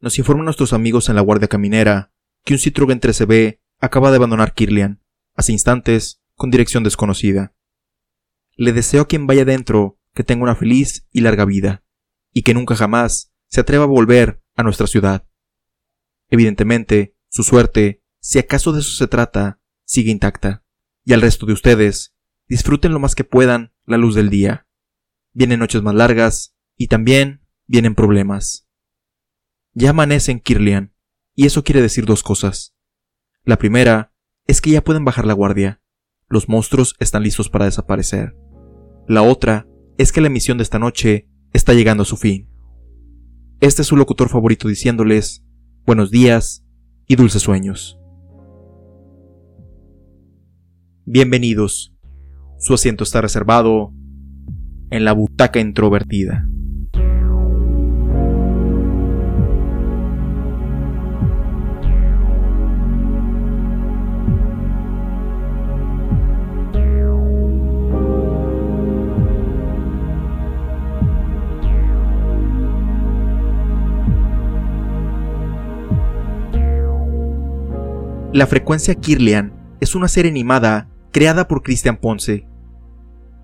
nos informan nuestros amigos en la Guardia Caminera que un Citroën 13B acaba de abandonar Kirlian, hace instantes, con dirección desconocida. Le deseo a quien vaya dentro que tenga una feliz y larga vida, y que nunca jamás se atreva a volver a nuestra ciudad. Evidentemente, su suerte, si acaso de eso se trata, sigue intacta, y al resto de ustedes, disfruten lo más que puedan la luz del día. Vienen noches más largas, y también vienen problemas. Ya amanece en Kirlian, y eso quiere decir dos cosas. La primera es que ya pueden bajar la guardia. Los monstruos están listos para desaparecer. La otra es que la emisión de esta noche está llegando a su fin. Este es su locutor favorito diciéndoles buenos días y dulces sueños. Bienvenidos. Su asiento está reservado en la butaca introvertida. La frecuencia Kirlian es una serie animada creada por Cristian Ponce.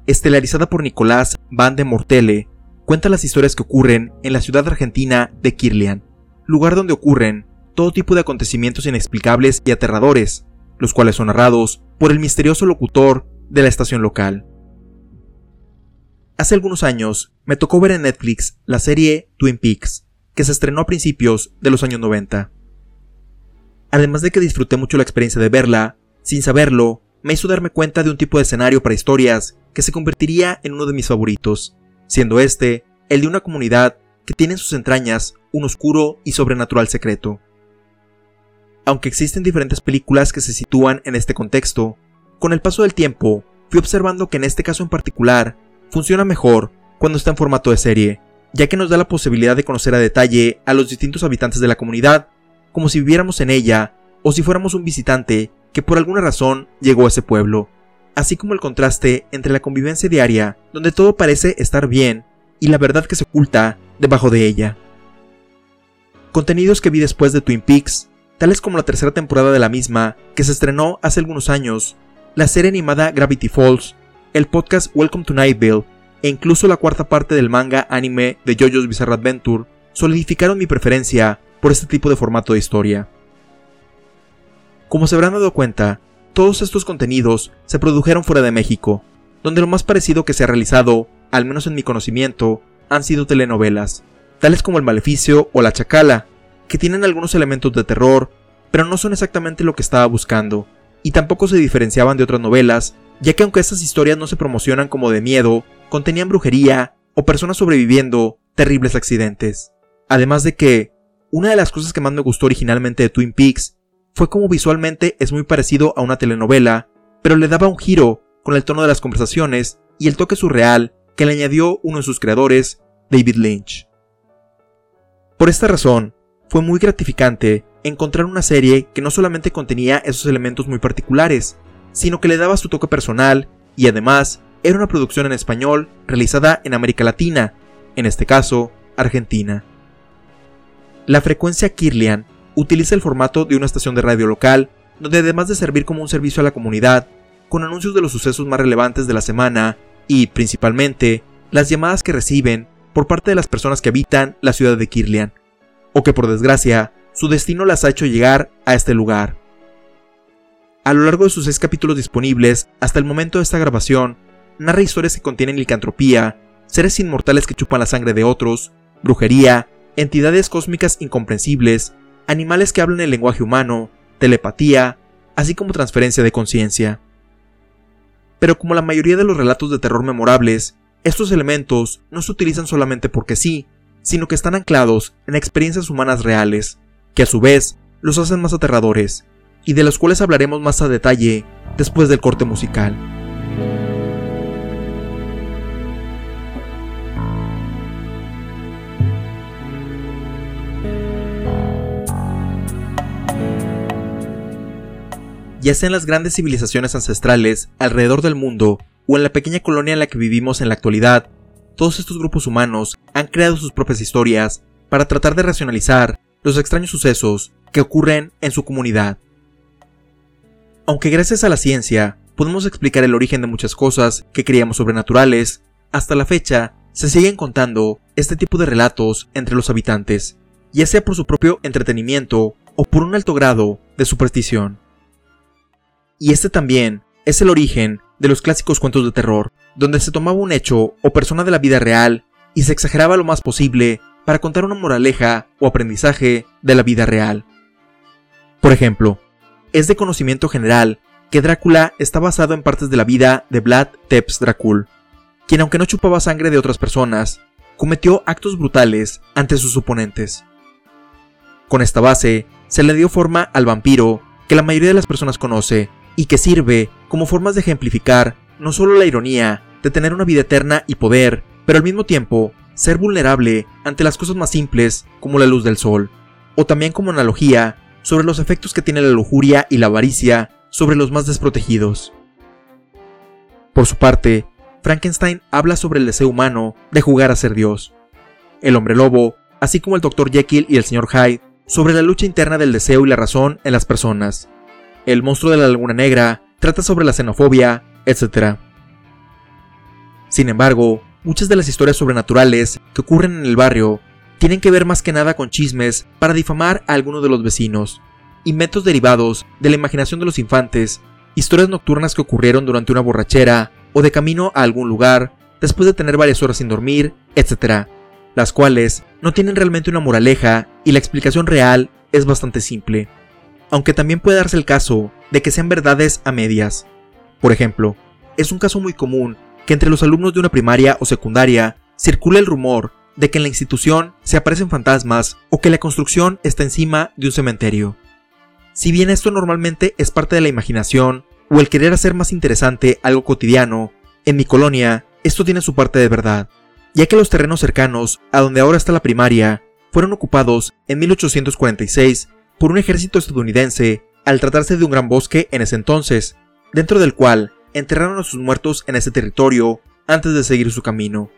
Estelarizada por Nicolás Van de Mortele, cuenta las historias que ocurren en la ciudad argentina de Kirlian, lugar donde ocurren todo tipo de acontecimientos inexplicables y aterradores, los cuales son narrados por el misterioso locutor de la estación local. Hace algunos años me tocó ver en Netflix la serie Twin Peaks, que se estrenó a principios de los años 90. Además de que disfruté mucho la experiencia de verla, sin saberlo, me hizo darme cuenta de un tipo de escenario para historias que se convertiría en uno de mis favoritos, siendo este el de una comunidad que tiene en sus entrañas un oscuro y sobrenatural secreto. Aunque existen diferentes películas que se sitúan en este contexto, con el paso del tiempo fui observando que en este caso en particular funciona mejor cuando está en formato de serie, ya que nos da la posibilidad de conocer a detalle a los distintos habitantes de la comunidad como si viviéramos en ella o si fuéramos un visitante que por alguna razón llegó a ese pueblo, así como el contraste entre la convivencia diaria, donde todo parece estar bien, y la verdad que se oculta debajo de ella. Contenidos que vi después de Twin Peaks, tales como la tercera temporada de la misma, que se estrenó hace algunos años, la serie animada Gravity Falls, el podcast Welcome to Nightville, e incluso la cuarta parte del manga anime de JoJo's Bizarre Adventure, solidificaron mi preferencia por este tipo de formato de historia. Como se habrán dado cuenta, todos estos contenidos se produjeron fuera de México, donde lo más parecido que se ha realizado, al menos en mi conocimiento, han sido telenovelas, tales como El Maleficio o La Chacala, que tienen algunos elementos de terror, pero no son exactamente lo que estaba buscando, y tampoco se diferenciaban de otras novelas, ya que aunque estas historias no se promocionan como de miedo, contenían brujería o personas sobreviviendo terribles accidentes. Además de que, una de las cosas que más me gustó originalmente de Twin Peaks fue como visualmente es muy parecido a una telenovela, pero le daba un giro con el tono de las conversaciones y el toque surreal que le añadió uno de sus creadores, David Lynch. Por esta razón, fue muy gratificante encontrar una serie que no solamente contenía esos elementos muy particulares, sino que le daba su toque personal y además era una producción en español realizada en América Latina, en este caso, Argentina. La frecuencia Kirlian utiliza el formato de una estación de radio local, donde además de servir como un servicio a la comunidad, con anuncios de los sucesos más relevantes de la semana y, principalmente, las llamadas que reciben por parte de las personas que habitan la ciudad de Kirlian, o que por desgracia su destino las ha hecho llegar a este lugar. A lo largo de sus seis capítulos disponibles, hasta el momento de esta grabación, narra historias que contienen licantropía, seres inmortales que chupan la sangre de otros, brujería, entidades cósmicas incomprensibles, animales que hablan el lenguaje humano, telepatía, así como transferencia de conciencia. Pero como la mayoría de los relatos de terror memorables, estos elementos no se utilizan solamente porque sí, sino que están anclados en experiencias humanas reales, que a su vez los hacen más aterradores, y de los cuales hablaremos más a detalle después del corte musical. Ya sea en las grandes civilizaciones ancestrales alrededor del mundo o en la pequeña colonia en la que vivimos en la actualidad, todos estos grupos humanos han creado sus propias historias para tratar de racionalizar los extraños sucesos que ocurren en su comunidad. Aunque gracias a la ciencia podemos explicar el origen de muchas cosas que creíamos sobrenaturales, hasta la fecha se siguen contando este tipo de relatos entre los habitantes, ya sea por su propio entretenimiento o por un alto grado de superstición. Y este también es el origen de los clásicos cuentos de terror, donde se tomaba un hecho o persona de la vida real y se exageraba lo más posible para contar una moraleja o aprendizaje de la vida real. Por ejemplo, es de conocimiento general que Drácula está basado en partes de la vida de Vlad Tepes Dracul, quien aunque no chupaba sangre de otras personas, cometió actos brutales ante sus oponentes. Con esta base, se le dio forma al vampiro que la mayoría de las personas conoce y que sirve como formas de ejemplificar no solo la ironía de tener una vida eterna y poder, pero al mismo tiempo ser vulnerable ante las cosas más simples como la luz del sol, o también como analogía sobre los efectos que tiene la lujuria y la avaricia sobre los más desprotegidos. Por su parte, Frankenstein habla sobre el deseo humano de jugar a ser Dios. El hombre lobo, así como el Dr. Jekyll y el Sr. Hyde, sobre la lucha interna del deseo y la razón en las personas. El monstruo de la laguna negra trata sobre la xenofobia, etc. Sin embargo, muchas de las historias sobrenaturales que ocurren en el barrio tienen que ver más que nada con chismes para difamar a alguno de los vecinos, inventos derivados de la imaginación de los infantes, historias nocturnas que ocurrieron durante una borrachera o de camino a algún lugar, después de tener varias horas sin dormir, etc., las cuales no tienen realmente una moraleja y la explicación real es bastante simple, aunque también puede darse el caso de que sean verdades a medias. Por ejemplo, es un caso muy común que entre los alumnos de una primaria o secundaria circula el rumor de que en la institución se aparecen fantasmas o que la construcción está encima de un cementerio. Si bien esto normalmente es parte de la imaginación o el querer hacer más interesante algo cotidiano, en mi colonia esto tiene su parte de verdad, ya que los terrenos cercanos a donde ahora está la primaria fueron ocupados en 1846 por un ejército estadounidense al tratarse de un gran bosque en ese entonces, dentro del cual enterraron a sus muertos en ese territorio antes de seguir su camino.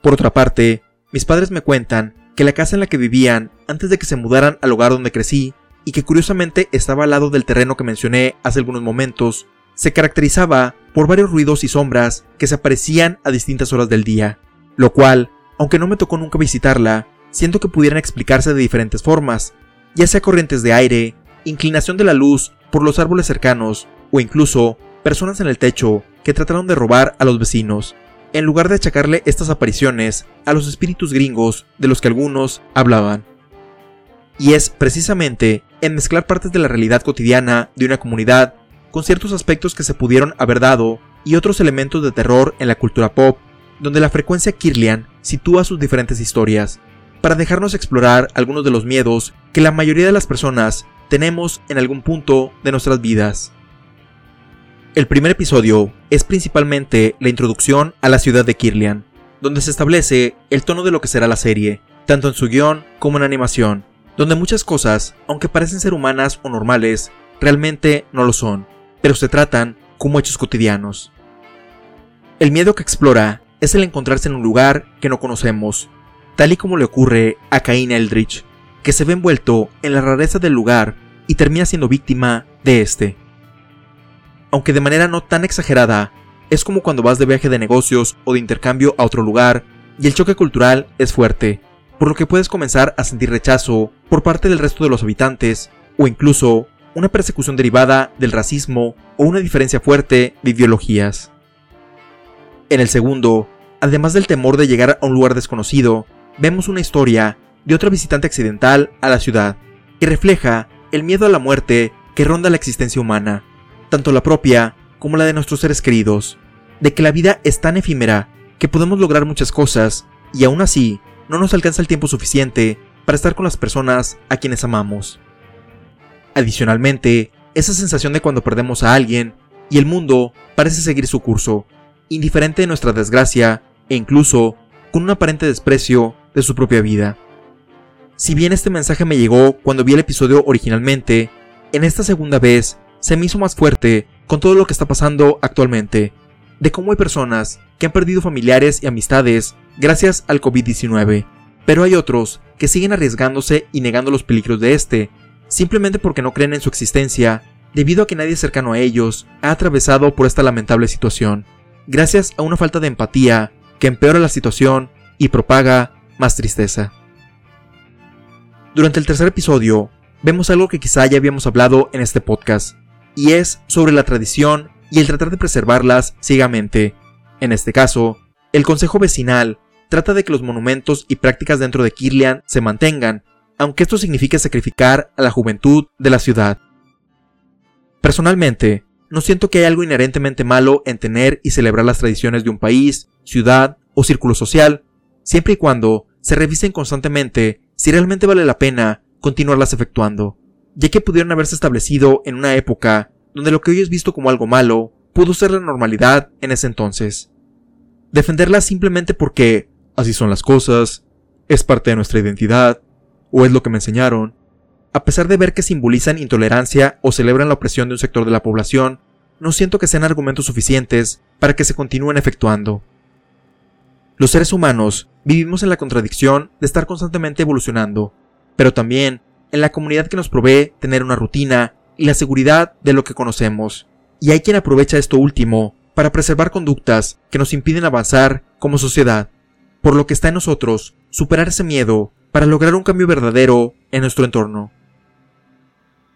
Por otra parte, mis padres me cuentan que la casa en la que vivían antes de que se mudaran al hogar donde crecí, y que curiosamente estaba al lado del terreno que mencioné hace algunos momentos, se caracterizaba por varios ruidos y sombras que se aparecían a distintas horas del día, lo cual, aunque no me tocó nunca visitarla, siento que pudieran explicarse de diferentes formas, ya sea corrientes de aire, inclinación de la luz por los árboles cercanos, o incluso personas en el techo que trataron de robar a los vecinos, en lugar de achacarle estas apariciones a los espíritus gringos de los que algunos hablaban. Y es precisamente en mezclar partes de la realidad cotidiana de una comunidad con ciertos aspectos que se pudieron haber dado y otros elementos de terror en la cultura pop, donde la frecuencia Kirlian sitúa sus diferentes historias, para dejarnos explorar algunos de los miedos que la mayoría de las personas tenemos en algún punto de nuestras vidas. El primer episodio es principalmente la introducción a la ciudad de Kirlian, donde se establece el tono de lo que será la serie, tanto en su guion como en animación, donde muchas cosas, aunque parecen ser humanas o normales, realmente no lo son, pero se tratan como hechos cotidianos. El miedo que explora es el encontrarse en un lugar que no conocemos, tal y como le ocurre a Cain Eldritch, que se ve envuelto en la rareza del lugar y termina siendo víctima de este aunque de manera no tan exagerada, es como cuando vas de viaje de negocios o de intercambio a otro lugar y el choque cultural es fuerte, por lo que puedes comenzar a sentir rechazo por parte del resto de los habitantes o incluso una persecución derivada del racismo o una diferencia fuerte de ideologías. En el segundo, además del temor de llegar a un lugar desconocido, vemos una historia de otra visitante accidental a la ciudad, que refleja el miedo a la muerte que ronda la existencia humana tanto la propia como la de nuestros seres queridos, de que la vida es tan efímera que podemos lograr muchas cosas y aún así no nos alcanza el tiempo suficiente para estar con las personas a quienes amamos. Adicionalmente, esa sensación de cuando perdemos a alguien y el mundo parece seguir su curso, indiferente de nuestra desgracia e incluso con un aparente desprecio de su propia vida. Si bien este mensaje me llegó cuando vi el episodio originalmente, en esta segunda vez se me hizo más fuerte con todo lo que está pasando actualmente, de cómo hay personas que han perdido familiares y amistades gracias al COVID-19, pero hay otros que siguen arriesgándose y negando los peligros de este, simplemente porque no creen en su existencia, debido a que nadie cercano a ellos ha atravesado por esta lamentable situación, gracias a una falta de empatía que empeora la situación y propaga más tristeza. Durante el tercer episodio, vemos algo que quizá ya habíamos hablado en este podcast, y es sobre la tradición y el tratar de preservarlas ciegamente. En este caso, el Consejo Vecinal trata de que los monumentos y prácticas dentro de Kirlian se mantengan, aunque esto signifique sacrificar a la juventud de la ciudad. Personalmente, no siento que hay algo inherentemente malo en tener y celebrar las tradiciones de un país, ciudad o círculo social, siempre y cuando se revisen constantemente si realmente vale la pena continuarlas efectuando, ya que pudieron haberse establecido en una época donde lo que hoy es visto como algo malo pudo ser la normalidad en ese entonces. Defenderlas simplemente porque así son las cosas, es parte de nuestra identidad, o es lo que me enseñaron, a pesar de ver que simbolizan intolerancia o celebran la opresión de un sector de la población, no siento que sean argumentos suficientes para que se continúen efectuando. Los seres humanos vivimos en la contradicción de estar constantemente evolucionando, pero también en la comunidad que nos provee tener una rutina y la seguridad de lo que conocemos. Y hay quien aprovecha esto último para preservar conductas que nos impiden avanzar como sociedad, por lo que está en nosotros superar ese miedo para lograr un cambio verdadero en nuestro entorno.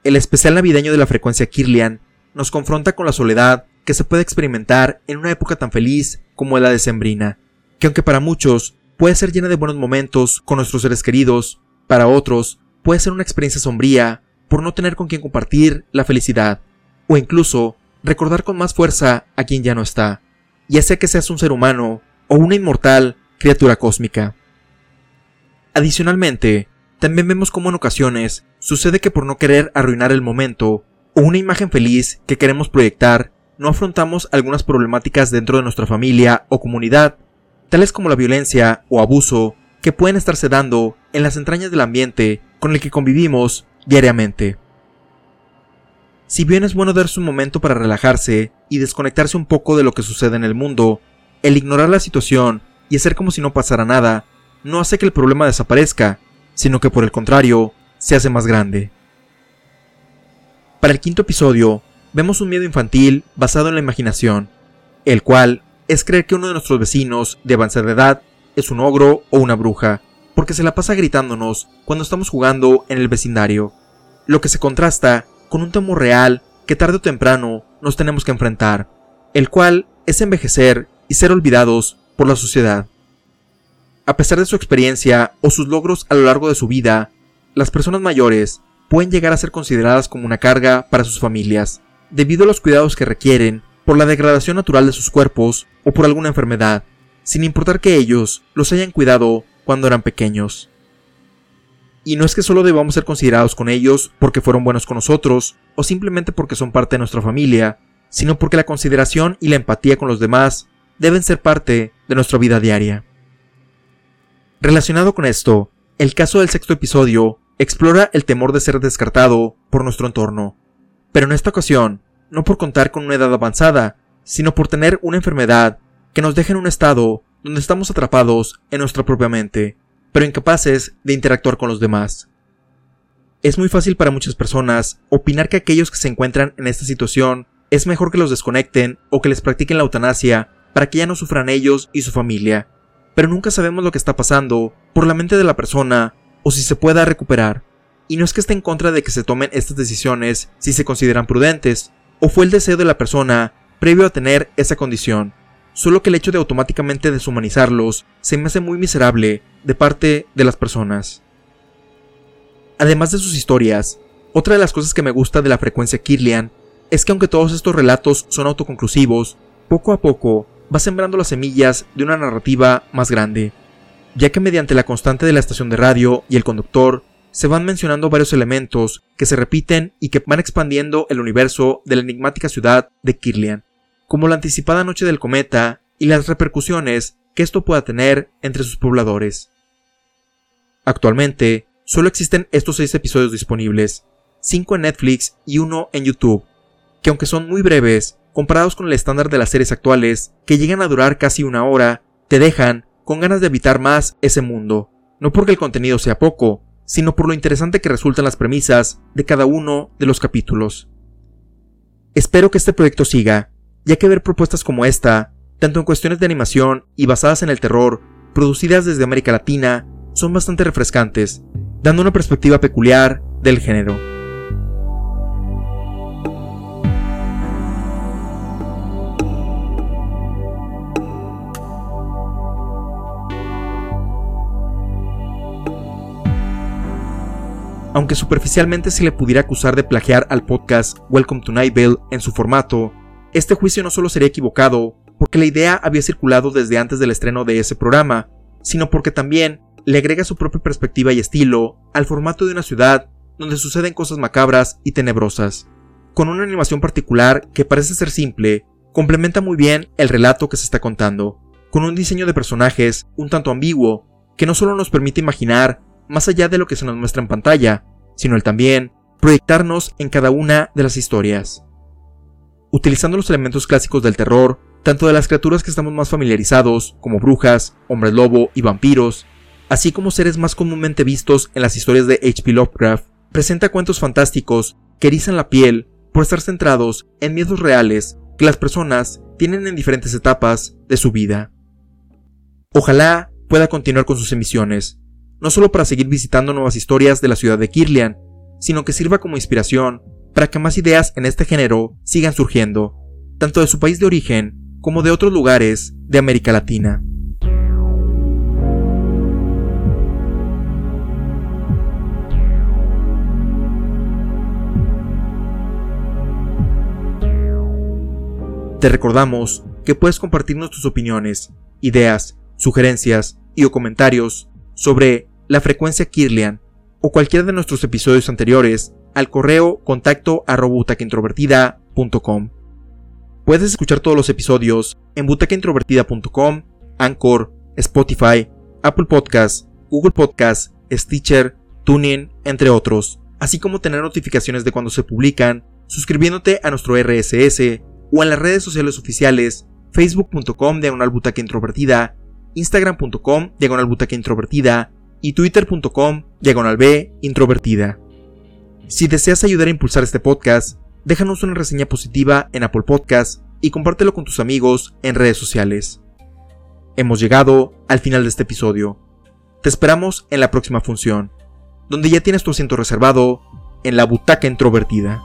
El especial navideño de la frecuencia Kirlian nos confronta con la soledad que se puede experimentar en una época tan feliz como la decembrina, que aunque para muchos puede ser llena de buenos momentos con nuestros seres queridos, para otros puede ser una experiencia sombría por no tener con quien compartir la felicidad, o incluso recordar con más fuerza a quien ya no está, ya sea que seas un ser humano o una inmortal criatura cósmica. Adicionalmente, también vemos cómo en ocasiones sucede que por no querer arruinar el momento o una imagen feliz que queremos proyectar, no afrontamos algunas problemáticas dentro de nuestra familia o comunidad, tales como la violencia o abuso que pueden estarse dando en las entrañas del ambiente con el que convivimos diariamente. Si bien es bueno darse un momento para relajarse y desconectarse un poco de lo que sucede en el mundo, el ignorar la situación y hacer como si no pasara nada no hace que el problema desaparezca, sino que por el contrario, se hace más grande. Para el quinto episodio, vemos un miedo infantil basado en la imaginación, el cual es creer que uno de nuestros vecinos de avanzada edad es un ogro o una bruja, porque se la pasa gritándonos cuando estamos jugando en el vecindario, lo que se contrasta con un temor real que tarde o temprano nos tenemos que enfrentar, el cual es envejecer y ser olvidados por la sociedad. A pesar de su experiencia o sus logros a lo largo de su vida, las personas mayores pueden llegar a ser consideradas como una carga para sus familias, debido a los cuidados que requieren por la degradación natural de sus cuerpos o por alguna enfermedad, sin importar que ellos los hayan cuidado cuando eran pequeños. Y no es que solo debamos ser considerados con ellos porque fueron buenos con nosotros o simplemente porque son parte de nuestra familia, sino porque la consideración y la empatía con los demás deben ser parte de nuestra vida diaria. Relacionado con esto, el caso del sexto episodio explora el temor de ser descartado por nuestro entorno, pero en esta ocasión, no por contar con una edad avanzada, sino por tener una enfermedad que nos deja en un estado donde estamos atrapados en nuestra propia mente, pero incapaces de interactuar con los demás. Es muy fácil para muchas personas opinar que aquellos que se encuentran en esta situación es mejor que los desconecten o que les practiquen la eutanasia para que ya no sufran ellos y su familia, pero nunca sabemos lo que está pasando por la mente de la persona o si se pueda recuperar. Y no es que esté en contra de que se tomen estas decisiones si se consideran prudentes, o fue el deseo de la persona previo a tener esa condición, solo que el hecho de automáticamente deshumanizarlos se me hace muy miserable de parte de las personas. Además de sus historias, otra de las cosas que me gusta de la frecuencia Kirlian es que aunque todos estos relatos son autoconclusivos, poco a poco va sembrando las semillas de una narrativa más grande, ya que mediante la constante de la estación de radio y el conductor se van mencionando varios elementos que se repiten y que van expandiendo el universo de la enigmática ciudad de Kirlian, como la anticipada noche del cometa y las repercusiones que esto pueda tener entre sus pobladores. Actualmente, solo existen estos seis episodios disponibles, cinco en Netflix y uno en YouTube, que aunque son muy breves, comparados con el estándar de las series actuales, que llegan a durar casi una hora, te dejan con ganas de evitar más ese mundo, no porque el contenido sea poco, sino por lo interesante que resultan las premisas de cada uno de los capítulos. Espero que este proyecto siga, ya que ver propuestas como esta, tanto en cuestiones de animación y basadas en el terror, producidas desde América Latina, son bastante refrescantes, dando una perspectiva peculiar del género. Aunque superficialmente se le pudiera acusar de plagiar al podcast Welcome to Nightville en su formato, este juicio no solo sería equivocado porque la idea había circulado desde antes del estreno de ese programa, sino porque también le agrega su propia perspectiva y estilo al formato de una ciudad donde suceden cosas macabras y tenebrosas. Con una animación particular que parece ser simple, complementa muy bien el relato que se está contando, con un diseño de personajes un tanto ambiguo, que no solo nos permite imaginar más allá de lo que se nos muestra en pantalla, sino el también proyectarnos en cada una de las historias. Utilizando los elementos clásicos del terror, tanto de las criaturas que estamos más familiarizados, como brujas, hombres lobo y vampiros, así como seres más comúnmente vistos en las historias de H.P. Lovecraft, presenta cuentos fantásticos que erizan la piel por estar centrados en miedos reales que las personas tienen en diferentes etapas de su vida. Ojalá pueda continuar con sus emisiones, no solo para seguir visitando nuevas historias de la ciudad de Kirlian, sino que sirva como inspiración para que más ideas en este género sigan surgiendo, tanto de su país de origen como de otros lugares de América Latina. Te recordamos que puedes compartirnos tus opiniones, ideas, sugerencias y o comentarios sobre la frecuencia Kirlian o cualquiera de nuestros episodios anteriores al correo contacto Puedes escuchar todos los episodios en butacaintrovertida.com, Anchor, Spotify, Apple Podcasts, Google Podcasts, Stitcher, TuneIn, entre otros, así como tener notificaciones de cuando se publican, suscribiéndote a nuestro RSS o en las redes sociales oficiales facebook.com diagonal introvertida instagram.com diagonal introvertida y twitter.com diagonal b introvertida. Si deseas ayudar a impulsar este podcast, déjanos una reseña positiva en Apple Podcast y compártelo con tus amigos en redes sociales. Hemos llegado al final de este episodio. Te esperamos en la próxima función, donde ya tienes tu asiento reservado en la butaca introvertida.